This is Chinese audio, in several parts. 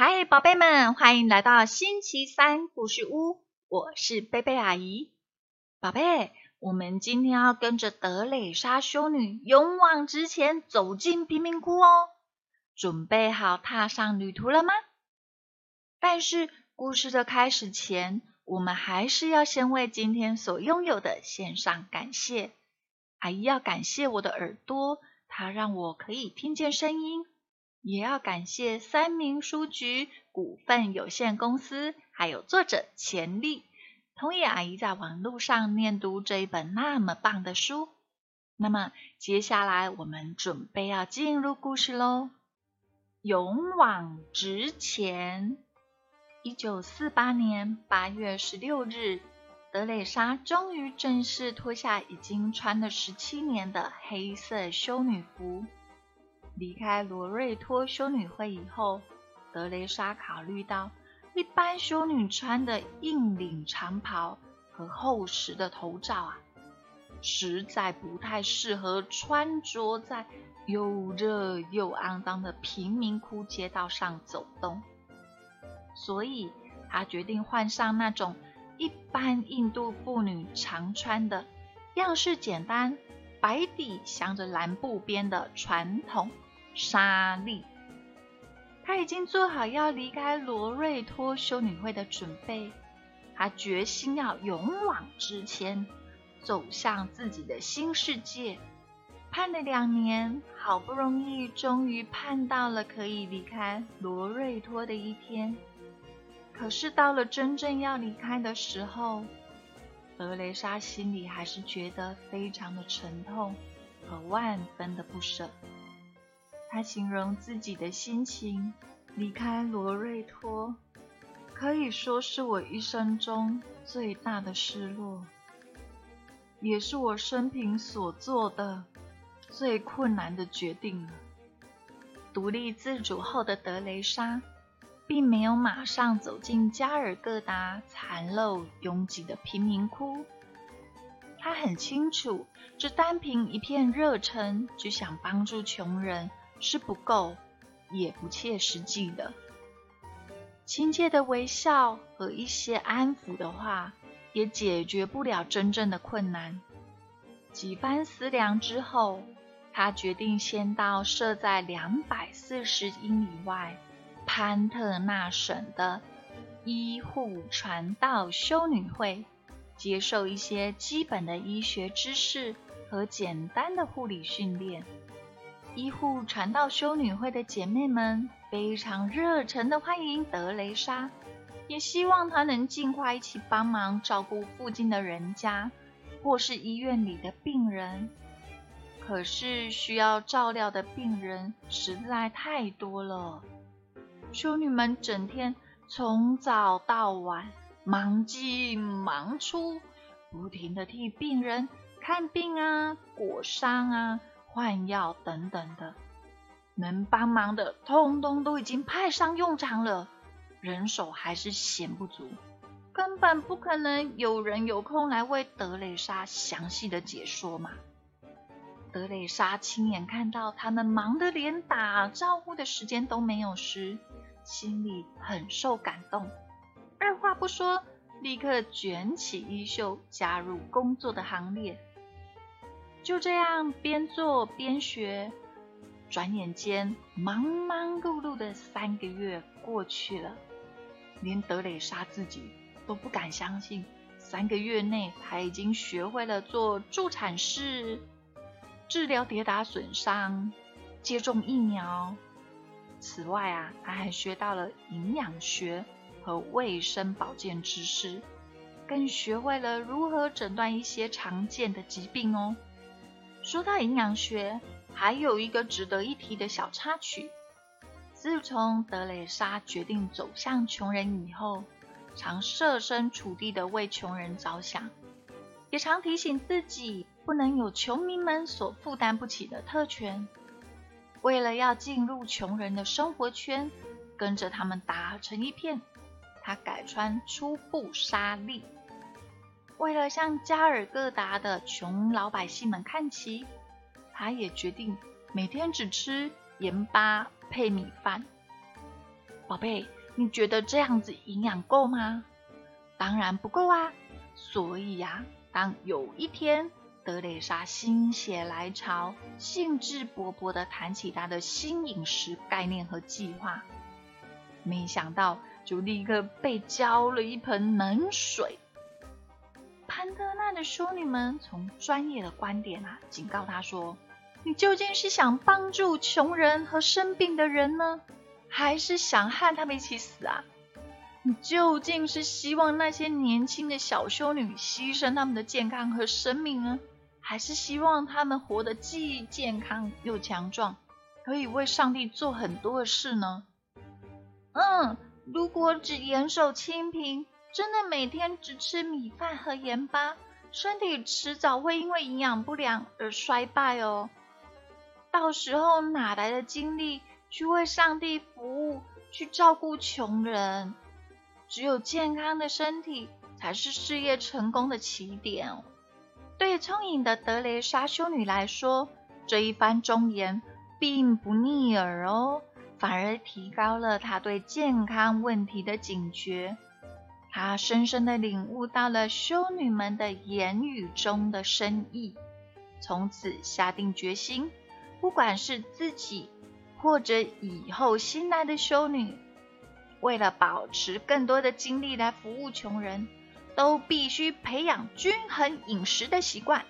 嗨宝贝们，欢迎来到星期三故事屋，我是贝贝阿姨。宝贝，我们今天要跟着德蕾莎修女勇往直前，走进贫民窟哦。准备好踏上旅途了吗？但是故事的开始前，我们还是要先为今天所拥有的献上感谢。阿姨要感谢我的耳朵，它让我可以听见声音。也要感谢三明书局股份有限公司，还有作者钱丽，同意阿姨在网络上念读这一本那么棒的书。那么接下来我们准备要进入故事喽。勇往直前。一九四八年八月十六日，德蕾莎终于正式脱下已经穿了十七年的黑色修女服。离开罗瑞托修女会以后，德蕾莎考虑到一般修女穿的硬领长袍和厚实的头罩啊，实在不太适合穿着在又热又肮脏的贫民窟街道上走动，所以她决定换上那种一般印度妇女常穿的样式简单、白底镶着蓝布边的传统。莎莉，他已经做好要离开罗瑞托修女会的准备。他决心要勇往直前，走向自己的新世界。盼了两年，好不容易，终于盼到了可以离开罗瑞托的一天。可是到了真正要离开的时候，德蕾莎心里还是觉得非常的沉痛和万分的不舍。他形容自己的心情，离开罗瑞托，可以说是我一生中最大的失落，也是我生平所做的最困难的决定了。独立自主后的德雷莎，并没有马上走进加尔各答残陋拥挤的贫民窟。他很清楚，这单凭一片热忱，只想帮助穷人。是不够，也不切实际的。亲切的微笑和一些安抚的话，也解决不了真正的困难。几番思量之后，他决定先到设在两百四十英里外潘特纳省的医护传道修女会，接受一些基本的医学知识和简单的护理训练。医护传道修女会的姐妹们非常热忱的欢迎德蕾莎，也希望她能尽快一起帮忙照顾附近的人家，或是医院里的病人。可是需要照料的病人实在太多了，修女们整天从早到晚忙进忙出，不停的替病人看病啊、裹伤啊。换药等等的，能帮忙的通通都已经派上用场了，人手还是嫌不足，根本不可能有人有空来为德蕾莎详细的解说嘛。德蕾莎亲眼看到他们忙得连打招呼的时间都没有时，心里很受感动，二话不说，立刻卷起衣袖加入工作的行列。就这样边做边学，转眼间忙忙碌碌的三个月过去了，连德蕾莎自己都不敢相信，三个月内他已经学会了做助产士、治疗跌打损伤、接种疫苗。此外啊，他还学到了营养学和卫生保健知识，更学会了如何诊断一些常见的疾病哦。说到营养学，还有一个值得一提的小插曲。自从德蕾莎决定走向穷人以后，常设身处地的为穷人着想，也常提醒自己不能有穷民们所负担不起的特权。为了要进入穷人的生活圈，跟着他们打成一片，他改穿粗布纱丽。为了向加尔各答的穷老百姓们看齐，他也决定每天只吃盐巴配米饭。宝贝，你觉得这样子营养够吗？当然不够啊！所以呀，当有一天德蕾莎心血来潮、兴致勃勃的谈起她的新饮食概念和计划，没想到就立刻被浇了一盆冷水。潘特娜的修女们从专业的观点啊，警告他说：“你究竟是想帮助穷人和生病的人呢，还是想和他们一起死啊？你究竟是希望那些年轻的小修女牺牲他们的健康和生命呢，还是希望他们活得既健康又强壮，可以为上帝做很多的事呢？”嗯，如果只严守清贫。真的每天只吃米饭和盐巴，身体迟早会因为营养不良而衰败哦。到时候哪来的精力去为上帝服务，去照顾穷人？只有健康的身体才是事业成功的起点。对聪颖的德雷莎修女来说，这一番忠言并不逆耳哦，反而提高了她对健康问题的警觉。他深深的领悟到了修女们的言语中的深意，从此下定决心，不管是自己或者以后新来的修女，为了保持更多的精力来服务穷人，都必须培养均衡饮食的习惯。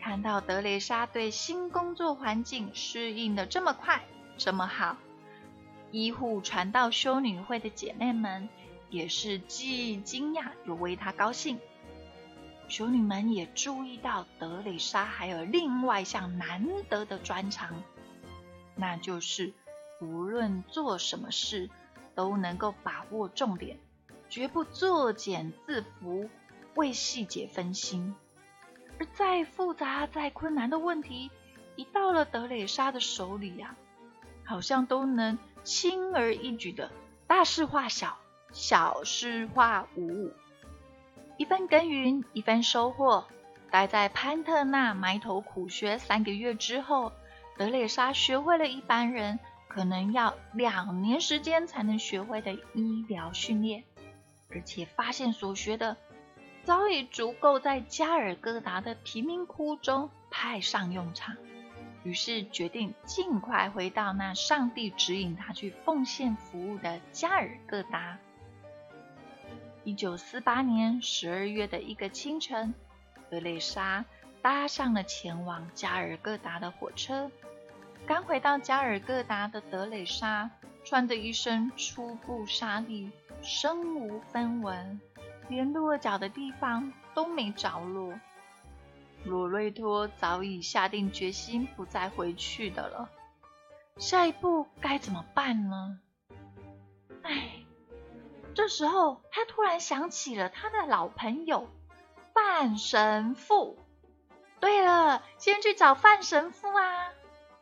看到德蕾莎对新工作环境适应的这么快、这么好，医护传道修女会的姐妹们。也是既惊讶又为他高兴。修女们也注意到德蕾莎还有另外一项难得的专长，那就是无论做什么事都能够把握重点，绝不作茧自缚，为细节分心。而再复杂、再困难的问题，一到了德蕾莎的手里呀，好像都能轻而易举的大事化小。小事化无，一分耕耘一分收获。待在潘特纳埋头苦学三个月之后，德蕾莎学会了一般人可能要两年时间才能学会的医疗训练，而且发现所学的早已足够在加尔各答的贫民窟中派上用场。于是决定尽快回到那上帝指引他去奉献服务的加尔各答。一九四八年十二月的一个清晨，德蕾莎搭上了前往加尔各答的火车。刚回到加尔各答的德蕾莎，穿着一身粗布纱丽，身无分文，连落脚的地方都没着落。罗瑞托早已下定决心不再回去的了。下一步该怎么办呢？唉。这时候，他突然想起了他的老朋友范神父。对了，先去找范神父啊！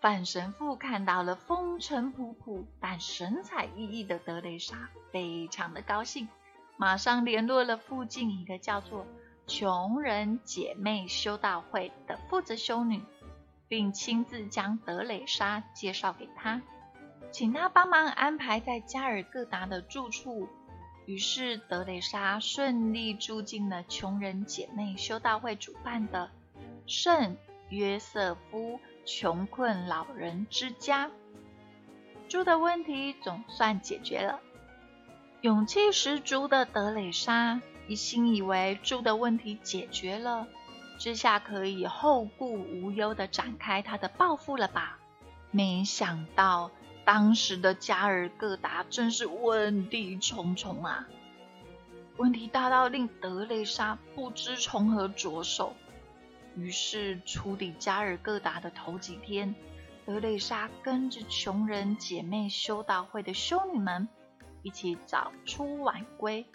范神父看到了风尘仆仆但神采奕奕的德蕾莎，非常的高兴，马上联络了附近一个叫做“穷人姐妹修道会”的负责修女，并亲自将德蕾莎介绍给他，请他帮忙安排在加尔各答的住处。于是，德蕾莎顺利住进了穷人姐妹修道会主办的圣约瑟夫穷困老人之家。住的问题总算解决了。勇气十足的德蕾莎一心以为住的问题解决了，这下可以后顾无忧的展开她的抱负了吧？没想到。当时的加尔各答真是问题重重啊！问题大到令德蕾莎不知从何着手。于是，处理加尔各答的头几天，德蕾莎跟着穷人姐妹修道会的修女们一起早出晚归，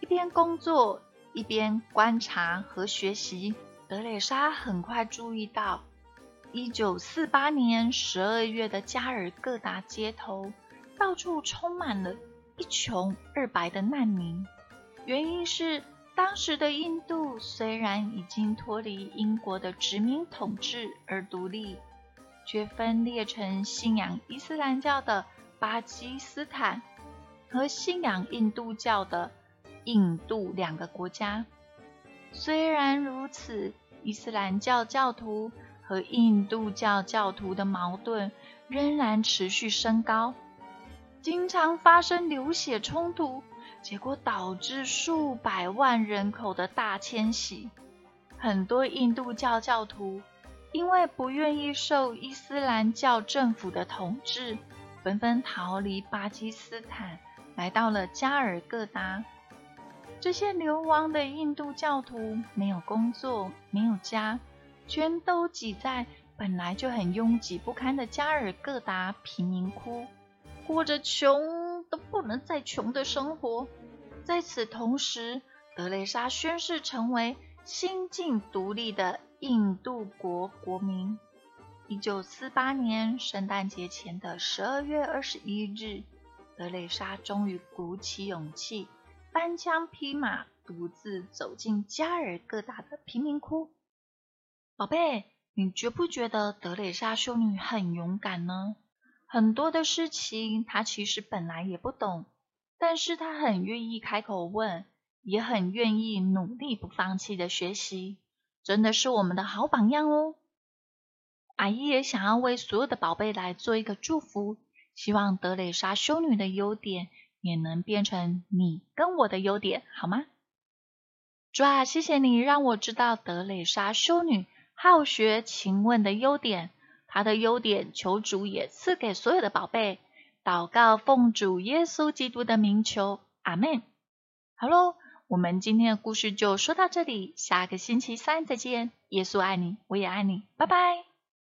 一边工作一边观察和学习。德蕾莎很快注意到。一九四八年十二月的加尔各答街头，到处充满了一穷二白的难民。原因是当时的印度虽然已经脱离英国的殖民统治而独立，却分裂成信仰伊斯兰教的巴基斯坦和信仰印度教的印度两个国家。虽然如此，伊斯兰教教徒和印度教教徒的矛盾仍然持续升高，经常发生流血冲突，结果导致数百万人口的大迁徙。很多印度教教徒因为不愿意受伊斯兰教政府的统治，纷纷逃离巴基斯坦，来到了加尔各答。这些流亡的印度教徒没有工作，没有家，全都挤在本来就很拥挤不堪的加尔各答贫民窟，过着穷都不能再穷的生活。在此同时，德蕾莎宣誓成为新晋独立的印度国国民。一九四八年圣诞节前的十二月二十一日，德蕾莎终于鼓起勇气。单枪匹马独自走进加尔各答的贫民窟，宝贝，你觉不觉得德蕾莎修女很勇敢呢？很多的事情她其实本来也不懂，但是她很愿意开口问，也很愿意努力不放弃的学习，真的是我们的好榜样哦。阿姨也想要为所有的宝贝来做一个祝福，希望德蕾莎修女的优点。也能变成你跟我的优点，好吗？主啊，谢谢你让我知道德蕾莎修女好学勤问的优点，他的优点求主也赐给所有的宝贝。祷告奉主耶稣基督的名求，阿门。好喽，我们今天的故事就说到这里，下个星期三再见。耶稣爱你，我也爱你，拜拜。